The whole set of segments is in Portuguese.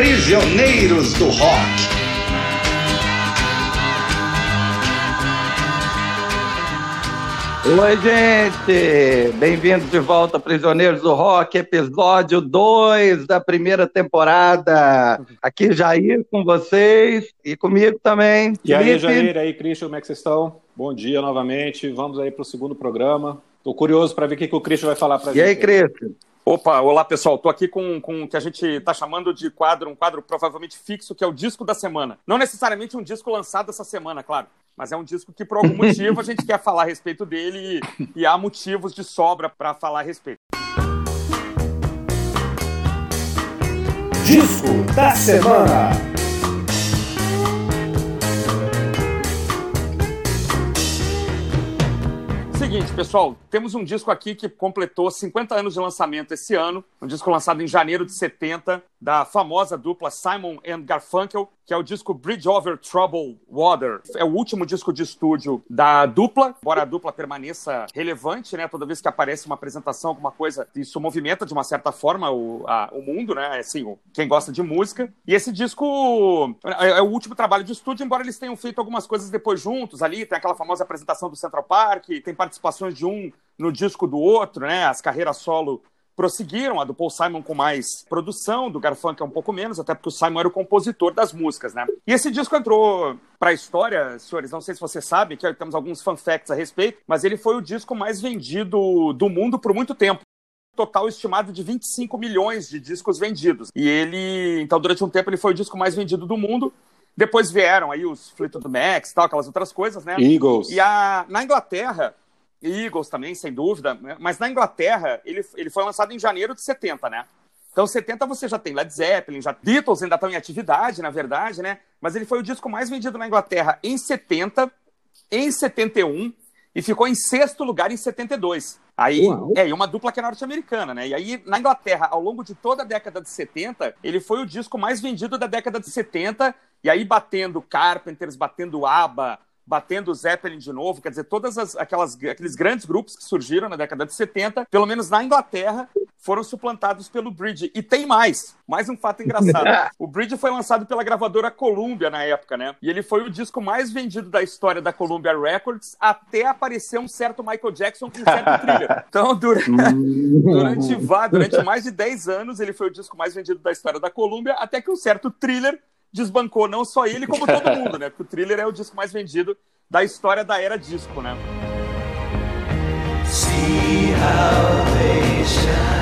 Prisioneiros do Rock. Oi, gente! Bem-vindos de volta, Prisioneiros do Rock, episódio 2 da primeira temporada. Aqui, Jair, com vocês e comigo também. E aí, Jair, aí, Christian, como é que vocês estão? Bom dia novamente. Vamos aí para o segundo programa. Estou curioso para ver o que, que o Christian vai falar para a gente. E aí, Christian? Opa, olá pessoal, estou aqui com, com o que a gente está chamando de quadro, um quadro provavelmente fixo, que é o disco da semana. Não necessariamente um disco lançado essa semana, claro, mas é um disco que por algum motivo a gente quer falar a respeito dele e, e há motivos de sobra para falar a respeito. Disco da semana. Seguinte, pessoal, temos um disco aqui que completou 50 anos de lançamento esse ano, um disco lançado em janeiro de 70, da famosa dupla Simon and Garfunkel, que é o disco Bridge Over Troubled Water. É o último disco de estúdio da dupla, embora a dupla permaneça relevante, né? Toda vez que aparece uma apresentação, alguma coisa, isso movimenta de uma certa forma o, a, o mundo, né? Assim, quem gosta de música. E esse disco é, é, o último trabalho de estúdio, embora eles tenham feito algumas coisas depois juntos ali. Tem aquela famosa apresentação do Central Park, tem participações de um no disco do outro, né? As carreiras solo prosseguiram, a do Paul Simon com mais produção, do Garfunkel um pouco menos, até porque o Simon era o compositor das músicas, né? E esse disco entrou para a história, senhores, não sei se vocês sabem, que temos alguns fun facts a respeito, mas ele foi o disco mais vendido do mundo por muito tempo total estimado de 25 milhões de discos vendidos. E ele, então, durante um tempo, ele foi o disco mais vendido do mundo. Depois vieram aí os Fleetwood Macs, tal, aquelas outras coisas, né? Eagles. E a, na Inglaterra, Eagles também, sem dúvida. Né? Mas na Inglaterra, ele, ele foi lançado em janeiro de 70, né? Então, 70 você já tem Led Zeppelin, já Beatles ainda estão em atividade, na verdade, né? Mas ele foi o disco mais vendido na Inglaterra em 70, em 71 e ficou em sexto lugar em 72. Aí, Uau. é, uma dupla que é norte-americana, né? E aí, na Inglaterra, ao longo de toda a década de 70, ele foi o disco mais vendido da década de 70, e aí batendo Carpenters, batendo ABBA, batendo o Zeppelin de novo, quer dizer, todas as, aquelas, aqueles grandes grupos que surgiram na década de 70, pelo menos na Inglaterra, foram suplantados pelo Bridge. E tem mais, mais um fato engraçado. o Bridge foi lançado pela gravadora Columbia na época, né? E ele foi o disco mais vendido da história da Columbia Records até aparecer um certo Michael Jackson com um certo thriller. Então, durante, durante, durante mais de 10 anos, ele foi o disco mais vendido da história da Columbia, até que um certo thriller desbancou não só ele, como todo mundo, né? Porque o Thriller é o disco mais vendido da história da era disco, né? See how they shine.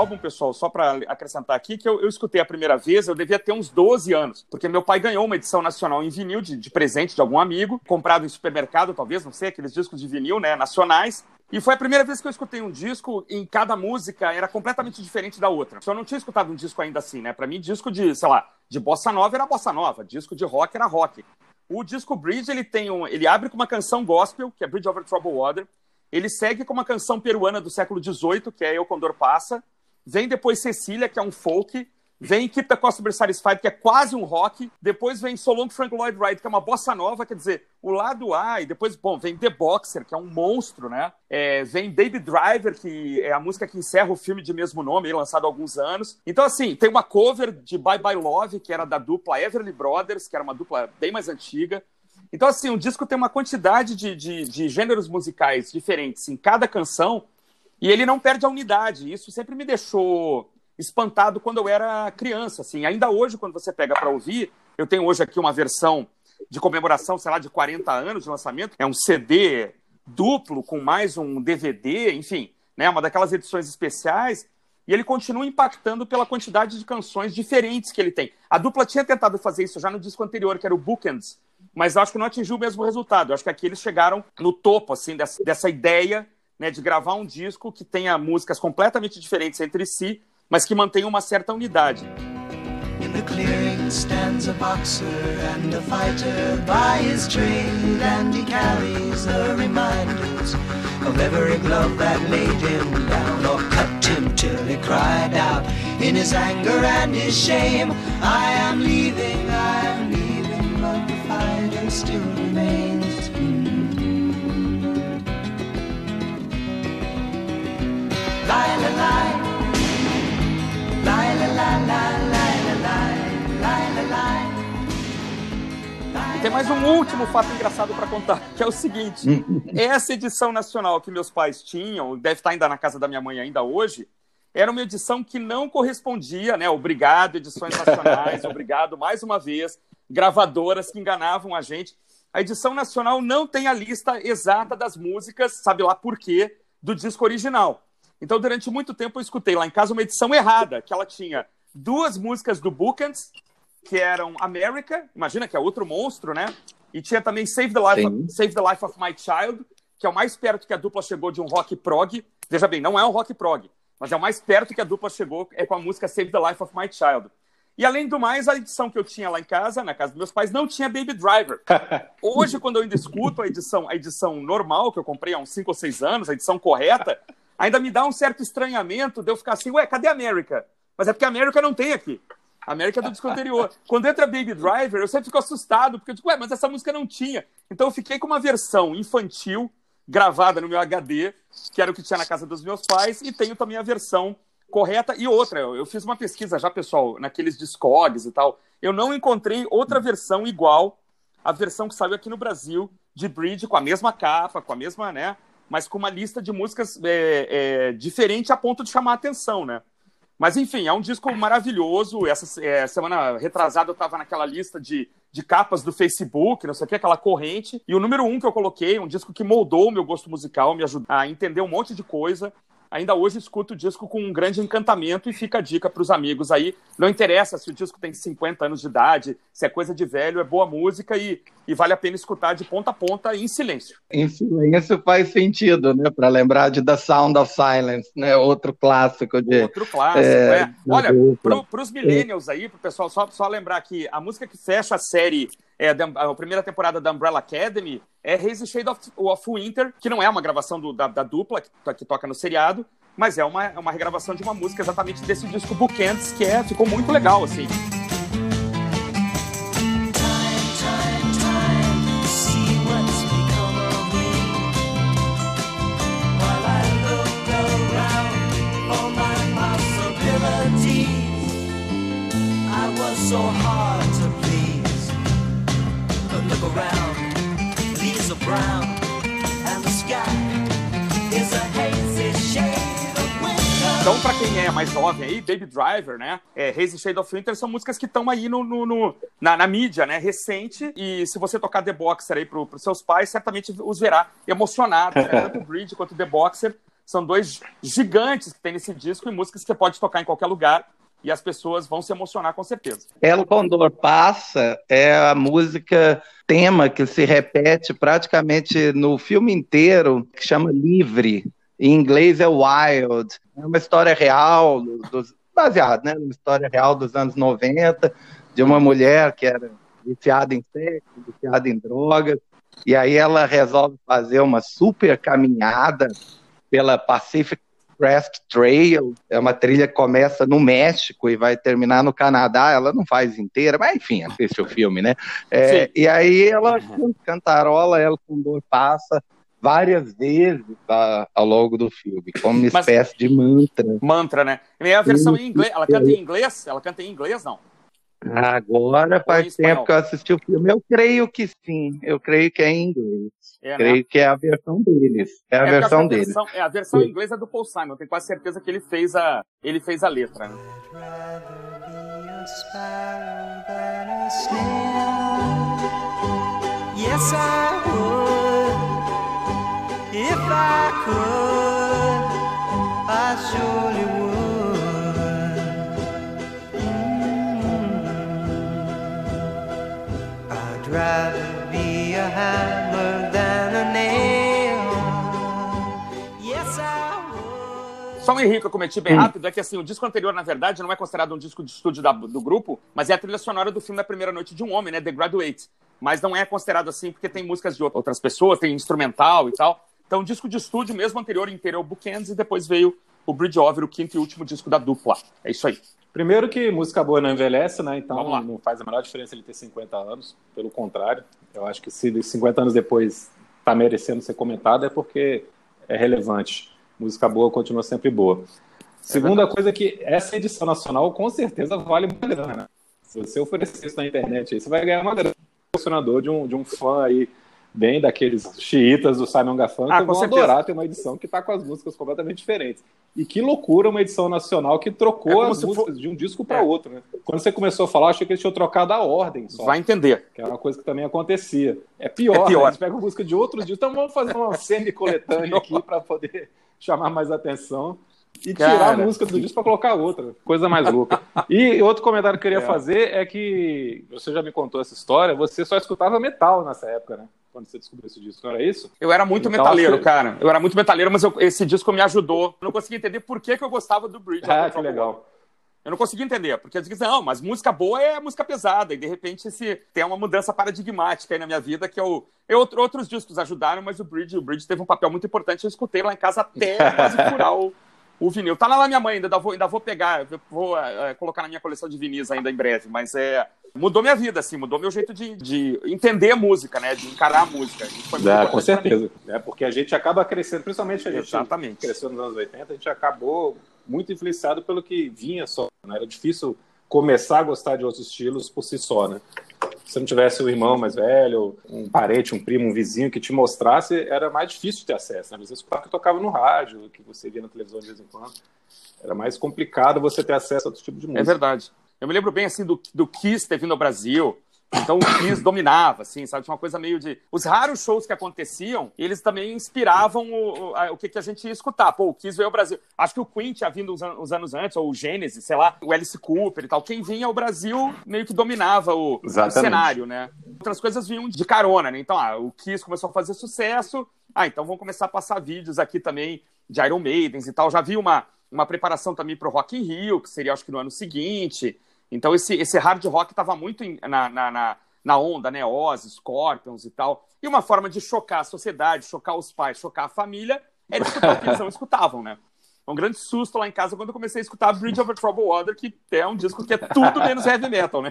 Álbum, pessoal, só para acrescentar aqui, que eu, eu, escutei a primeira vez, eu devia ter uns 12 anos, porque meu pai ganhou uma edição nacional em vinil de, de presente de algum amigo, comprado em supermercado, talvez, não sei, aqueles discos de vinil, né, nacionais. E foi a primeira vez que eu escutei um disco em cada música era completamente diferente da outra. Eu não tinha escutado um disco ainda assim, né? Para mim, disco de, sei lá, de bossa nova era bossa nova, disco de rock era rock. O disco Bridge, ele tem um, ele abre com uma canção gospel, que é Bridge Over Troubled Water, ele segue com uma canção peruana do século XVIII, que é Eu Condor Passa. Vem depois Cecília, que é um folk. Vem Keep the Customer Satisfied, que é quase um rock. Depois vem So Long Frank Lloyd Wright, que é uma bossa nova, quer dizer, o lado A. E depois, bom, vem The Boxer, que é um monstro, né? É, vem Baby Driver, que é a música que encerra o filme de mesmo nome, lançado há alguns anos. Então, assim, tem uma cover de Bye Bye Love, que era da dupla Everly Brothers, que era uma dupla bem mais antiga. Então, assim, o disco tem uma quantidade de, de, de, gêneros musicais diferentes em cada canção e ele não perde a unidade. Isso sempre me deixou espantado quando eu era criança. Assim. Ainda hoje, quando você pega para ouvir, eu tenho hoje aqui uma versão de comemoração, sei lá, de 40 anos de lançamento. É um CD duplo com mais um DVD, enfim, né, uma daquelas edições especiais. E ele continua impactando pela quantidade de canções diferentes que ele tem. A dupla tinha tentado fazer isso já no disco anterior, que era o Bookends, mas acho que não atingiu o mesmo resultado. Acho que aqui eles chegaram no topo assim dessa, dessa ideia né, de gravar um disco que tenha músicas completamente diferentes entre si, mas que mantenha uma certa unidade. In the clearing stands a boxer and a fighter by his trade, and he carries the reminders of every glove that laid him down or cut him till he cried out in his anger and his shame, I am leaving, I am leaving, but the fighter still remains. Tem mais um último fato engraçado para contar, que é o seguinte: essa edição nacional que meus pais tinham, deve estar ainda na casa da minha mãe ainda hoje, era uma edição que não correspondia, né? Obrigado, edições nacionais, obrigado mais uma vez, gravadoras que enganavam a gente. A edição nacional não tem a lista exata das músicas, sabe lá por quê, do disco original. Então, durante muito tempo, eu escutei lá em casa uma edição errada, que ela tinha duas músicas do Bookends, que eram America, imagina que é outro monstro, né? E tinha também Save the Life, of, Save the Life of My Child, que é o mais perto que a dupla chegou de um rock prog. Veja bem, não é um rock prog, mas é o mais perto que a dupla chegou é com a música Save the Life of My Child. E além do mais, a edição que eu tinha lá em casa, na casa dos meus pais, não tinha Baby Driver. Hoje, quando eu ainda escuto a edição, a edição normal que eu comprei há uns 5 ou 6 anos, a edição correta, ainda me dá um certo estranhamento de eu ficar assim, ué, cadê a América? Mas é porque a América não tem aqui. América do disco anterior. Quando entra Baby Driver, eu sempre fico assustado, porque eu digo, ué, mas essa música não tinha. Então eu fiquei com uma versão infantil, gravada no meu HD, que era o que tinha na casa dos meus pais, e tenho também a versão correta. E outra, eu fiz uma pesquisa já, pessoal, naqueles Discogs e tal. Eu não encontrei outra versão igual à versão que saiu aqui no Brasil, de Bridge, com a mesma capa, com a mesma, né? Mas com uma lista de músicas é, é, diferente a ponto de chamar a atenção, né? Mas, enfim, é um disco maravilhoso. Essa é, semana retrasada eu estava naquela lista de, de capas do Facebook, não sei o que, aquela corrente. E o número um que eu coloquei, um disco que moldou o meu gosto musical, me ajudou a entender um monte de coisa. Ainda hoje escuto o disco com um grande encantamento e fica a dica para os amigos aí. Não interessa se o disco tem 50 anos de idade, se é coisa de velho, é boa música e, e vale a pena escutar de ponta a ponta em silêncio. Em silêncio faz sentido, né? Para lembrar de The Sound of Silence, né? Outro clássico de. Outro clássico, é. é. Olha, para os millennials aí, para o pessoal, só, só lembrar que a música que fecha a série é, a primeira temporada da Umbrella Academy é Hazy Shade of, of Winter, que não é uma gravação do, da, da, dupla que, que, toca no seriado, mas é uma, é uma regravação de uma música exatamente desse disco Bookends, que é, ficou muito legal, assim. Então, pra quem é mais jovem aí, Baby Driver, né? É, Hazy Shade of Winter são músicas que estão aí no, no, no na, na, mídia, né? Recente. E se você tocar The Boxer aí pro, pros seus pais, certamente os verá emocionados. Né? Tanto o Bridge quanto o The Boxer são dois gigantes que tem nesse disco e músicas que você pode tocar em qualquer lugar e as pessoas vão se emocionar com certeza. El Condor Passa é a música tema que se repete praticamente no filme inteiro, que chama Livre. Em inglês é Wild. É uma história real, dos, baseada né, numa história real dos anos 90, de uma mulher que era viciada em sexo, viciada em drogas, e aí ela resolve fazer uma super caminhada pela Pacific Crest Trail, é uma trilha que começa no México e vai terminar no Canadá, ela não faz inteira, mas enfim, assiste o filme, né? É, e aí ela cantarola, ela com dor passa várias vezes tá, ao longo do filme, como uma mas, espécie de mantra. Mantra, né? E a versão em inglês, ela canta em inglês? Ela canta em inglês, não? Agora faz tempo que eu assisti o filme. Eu creio que sim. Eu creio que é em inglês. É, né? creio que é a versão deles. É a é versão deles. Versão, é a versão inglesa do Paul Simon. Tenho quase certeza que ele fez a, ele fez a letra. Né? Yes, I I could, I surely would. rather be a hammer than a nail. Yes, I would. Só um erro que eu cometi bem rápido é que assim, o disco anterior, na verdade, não é considerado um disco de estúdio da- do grupo, mas é a trilha sonora do filme da primeira noite de um homem, né? The Graduate. Mas não é considerado assim porque tem músicas de outras pessoas, tem instrumental e tal. Então, disco de estúdio mesmo anterior inteiro é o Bookends e depois veio o Bridge Over, o quinto e último disco da dupla. É isso aí. Primeiro que música boa não envelhece, né? Então não faz a menor diferença ele ter 50 anos. Pelo contrário, eu acho que se 50 anos depois está merecendo ser comentado é porque é relevante. Música boa continua sempre boa. Segunda coisa é que essa edição nacional com certeza vale uma grana. Se você oferecer isso na internet, aí, você vai ganhar uma grana. Colecionador de um, de um fã aí, bem daqueles xiitas do Simon Garfunkel, Ah, vão certeza. adorar ter uma edição que está com as músicas completamente diferentes. E que loucura uma edição nacional que É trocou como as músicas de um disco para É. outro, né? Quando você começou a falar, achei que eles tinham trocado a ordem só. Vai entender. Que é uma coisa que também acontecia. É pior, É pior. Né? Eles pegam música de outros discos. Então vamos fazer uma semi-coletânea aqui para poder chamar mais atenção. E tirar Cara. a música do disco para colocar outra. Coisa mais louca. E outro comentário que eu queria É. fazer é que você já me contou essa história, você só escutava metal nessa época, né? Quando você descobriu esse disco, não era isso? Eu era muito Então, metaleiro, você- cara. Eu era muito metaleiro, mas eu- esse disco me ajudou. Eu não conseguia entender por que, que eu gostava do Bridge. Ah, que legal. Eu não conseguia entender, porque eu dizia, não, mas música boa é música pesada, e de repente esse, tem uma mudança paradigmática aí na minha vida, que é o. Eu, outro- outros discos ajudaram, mas o Bridge, o Bridge teve um papel muito importante. Eu escutei lá em casa até quase furar o, o vinil. Tá lá na minha mãe, ainda vou, ainda vou pegar, eu vou eh, colocar na minha coleção de vinis ainda em breve, mas é. Mudou minha vida, assim, mudou meu jeito de, de entender a música, né? De encarar a música. É, com certeza. É, porque a gente acaba crescendo, principalmente a gente Exatamente. cresceu nos anos 80, a gente acabou muito influenciado pelo que vinha só. Né? Era difícil começar a gostar de outros estilos por si só, né? Se não tivesse um irmão mais velho, um parente, um primo, um vizinho que te mostrasse, era mais difícil ter acesso. Né? Às vezes o que tocava no rádio, que você via na televisão de vez em quando. Era mais complicado você ter acesso a outro tipo de música. É verdade. Eu me lembro bem, assim, do, do Kiss ter vindo ao Brasil. Então o Kiss dominava, assim, sabe? Tinha uma coisa meio de... Os raros shows que aconteciam, eles também inspiravam o, o, o que, que a gente ia escutar. Pô, o Kiss veio ao Brasil. Acho que o Queen tinha vindo uns, an- uns anos antes, ou o Genesis, sei lá, o Alice Cooper e tal. Quem vinha ao Brasil meio que dominava o, o cenário, né? Outras coisas vinham de carona, né? Então, ah, o Kiss começou a fazer sucesso. Ah, então vamos começar a passar vídeos aqui também de Iron Maidens e tal. Já vi uma, uma preparação também para o Rock in Rio, que seria acho que no ano seguinte. Então esse, esse hard rock estava muito na, na, na, onda, né? Ozzy, Scorpions e tal. E uma forma de chocar a sociedade, chocar os pais, chocar a família, era escutar o que eles não escutavam, né? Um grande susto lá em casa quando eu comecei a escutar Bridge Over Troubled Water, que é um disco que é tudo menos heavy metal, né?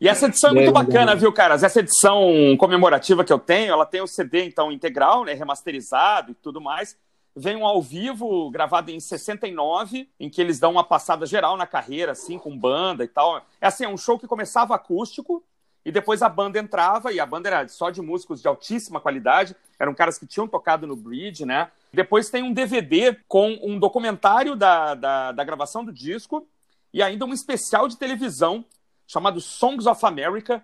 E essa edição é muito É, bacana, viu, caras? Essa edição comemorativa que eu tenho, ela tem o CD, então, integral, né? Remasterizado e tudo mais. Vem um ao vivo, gravado em 69, em que eles dão uma passada geral na carreira, assim, com banda e tal. É assim, é um show que começava acústico, e depois a banda entrava, e a banda era só de músicos de altíssima qualidade, eram caras que tinham tocado no Bridge, né? Depois tem um DVD com um documentário da, da, da gravação do disco, e ainda um especial de televisão chamado Songs of America,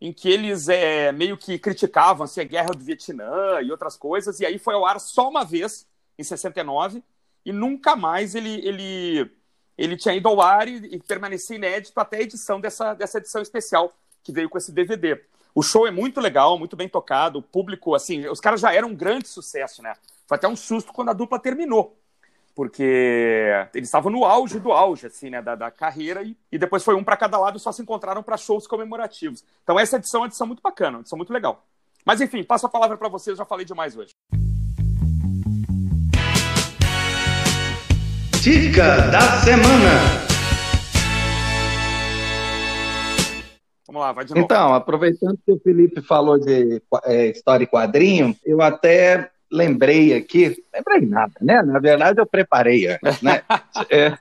em que eles é, meio que criticavam assim, a guerra do Vietnã e outras coisas, e aí foi ao ar só uma vez, em 69, e nunca mais ele, ele, ele tinha ido ao ar e, e permanecia inédito até a edição dessa, dessa edição especial, que veio com esse DVD. O show é muito legal, muito bem tocado, o público, assim, os caras já eram um grande sucesso, né? Foi até um susto quando a dupla terminou porque eles estavam no auge do auge, assim, né, da, da carreira, e, e depois foi um para cada lado e só se encontraram para shows comemorativos. Então essa edição é uma edição muito bacana, uma edição muito legal. Mas enfim, passo a palavra para vocês, já falei demais hoje. Dica da semana. Vamos lá, vai de novo. Então, aproveitando que o Felipe falou de é, história e quadrinho, eu até lembrei aqui, lembrei nada, né? Na verdade, eu preparei antes, né? É,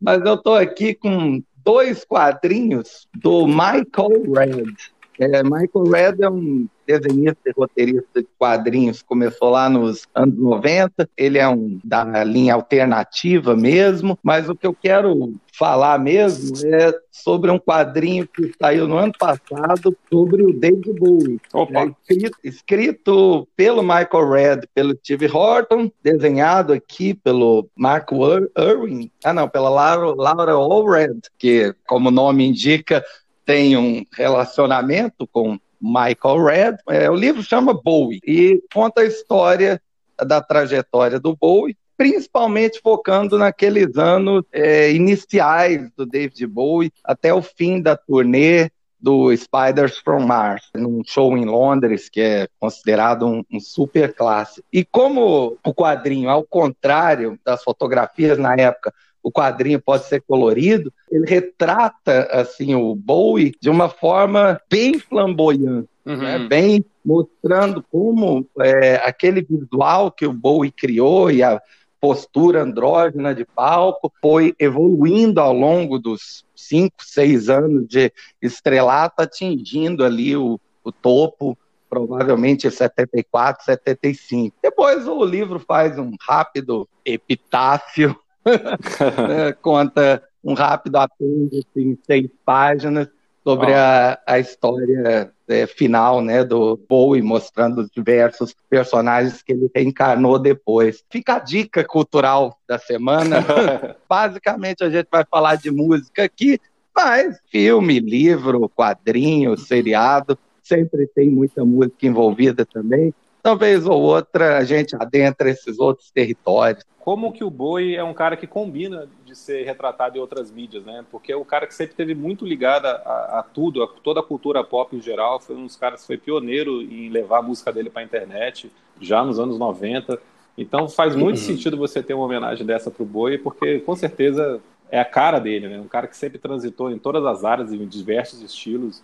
mas eu estou aqui com dois quadrinhos do Michael Red. É, Michael Red é um desenhista e roteirista de quadrinhos, começou lá nos anos 90, ele é um da linha alternativa mesmo, mas o que eu quero falar mesmo é sobre um quadrinho que saiu no ano passado sobre o David Bowie. É escrito, escrito pelo Michael Red, pelo Steve Horton, desenhado aqui pelo Mark Ir- Irwin, ah não, pela Laura, Laura Allred, que como o nome indica tem um relacionamento com Michael Red. É, o livro chama Bowie e conta a história da trajetória do Bowie principalmente focando naqueles anos é, iniciais do David Bowie, até o fim da turnê do Spiders from Mars, num show em Londres, que é considerado um, um super clássico. E como o quadrinho, ao contrário das fotografias na época, o quadrinho pode ser colorido, ele retrata assim o Bowie de uma forma bem flamboyante, uhum. né? bem mostrando como é, aquele visual que o Bowie criou e a postura andrógena de palco foi evoluindo ao longo dos cinco, seis anos de estrelato, atingindo ali o, o topo, provavelmente em 74, 75. Depois o livro faz um rápido epitáfio, né, conta um rápido apêndice em seis páginas sobre oh. a, a história é, final né, do Bowie, mostrando os diversos personagens que ele reencarnou depois. Fica a dica cultural da semana. Basicamente, a gente vai falar de música aqui, mas filme, livro, quadrinho, seriado, sempre tem muita música envolvida também. Talvez ou outra a gente adentra esses outros territórios como que o Boi é um cara que combina de ser retratado em outras mídias, né? Porque é um cara que sempre teve muito ligado a, a tudo, a toda a cultura pop em geral. Foi um dos caras que foi pioneiro em levar a música dele para a internet, já nos anos 90. Então faz muito uhum. sentido você ter uma homenagem dessa para o Boi, porque com certeza é a cara dele, né? Um cara que sempre transitou em todas as áreas, em diversos estilos.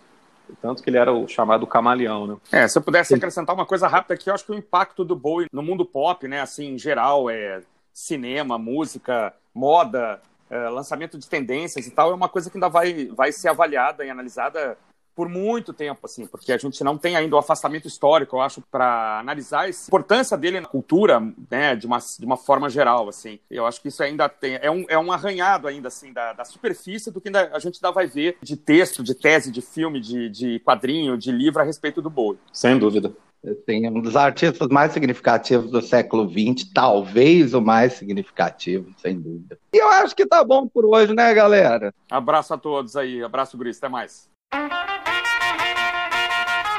Tanto que ele era o chamado camaleão, né? É, se eu pudesse acrescentar uma coisa rápida aqui, eu acho que o impacto do Bowie no mundo pop, né, assim, em geral, é cinema, música, moda, é, lançamento de tendências e tal, é uma coisa que ainda vai, vai ser avaliada e analisada por muito tempo, assim, porque a gente não tem ainda o afastamento histórico, eu acho, para analisar a importância dele na cultura, né, de uma, de uma forma geral, assim. Eu acho que isso ainda tem, é um, é um arranhado ainda, assim, da, da superfície do que ainda, a gente ainda vai ver de texto, de tese, de filme, de, de quadrinho, de livro a respeito do Bowie. Sem dúvida. Assim, um dos artistas mais significativos do século XX, talvez o mais significativo, sem dúvida. E eu acho que tá bom por hoje, né, galera? Abraço a todos aí, abraço, Gris, até mais.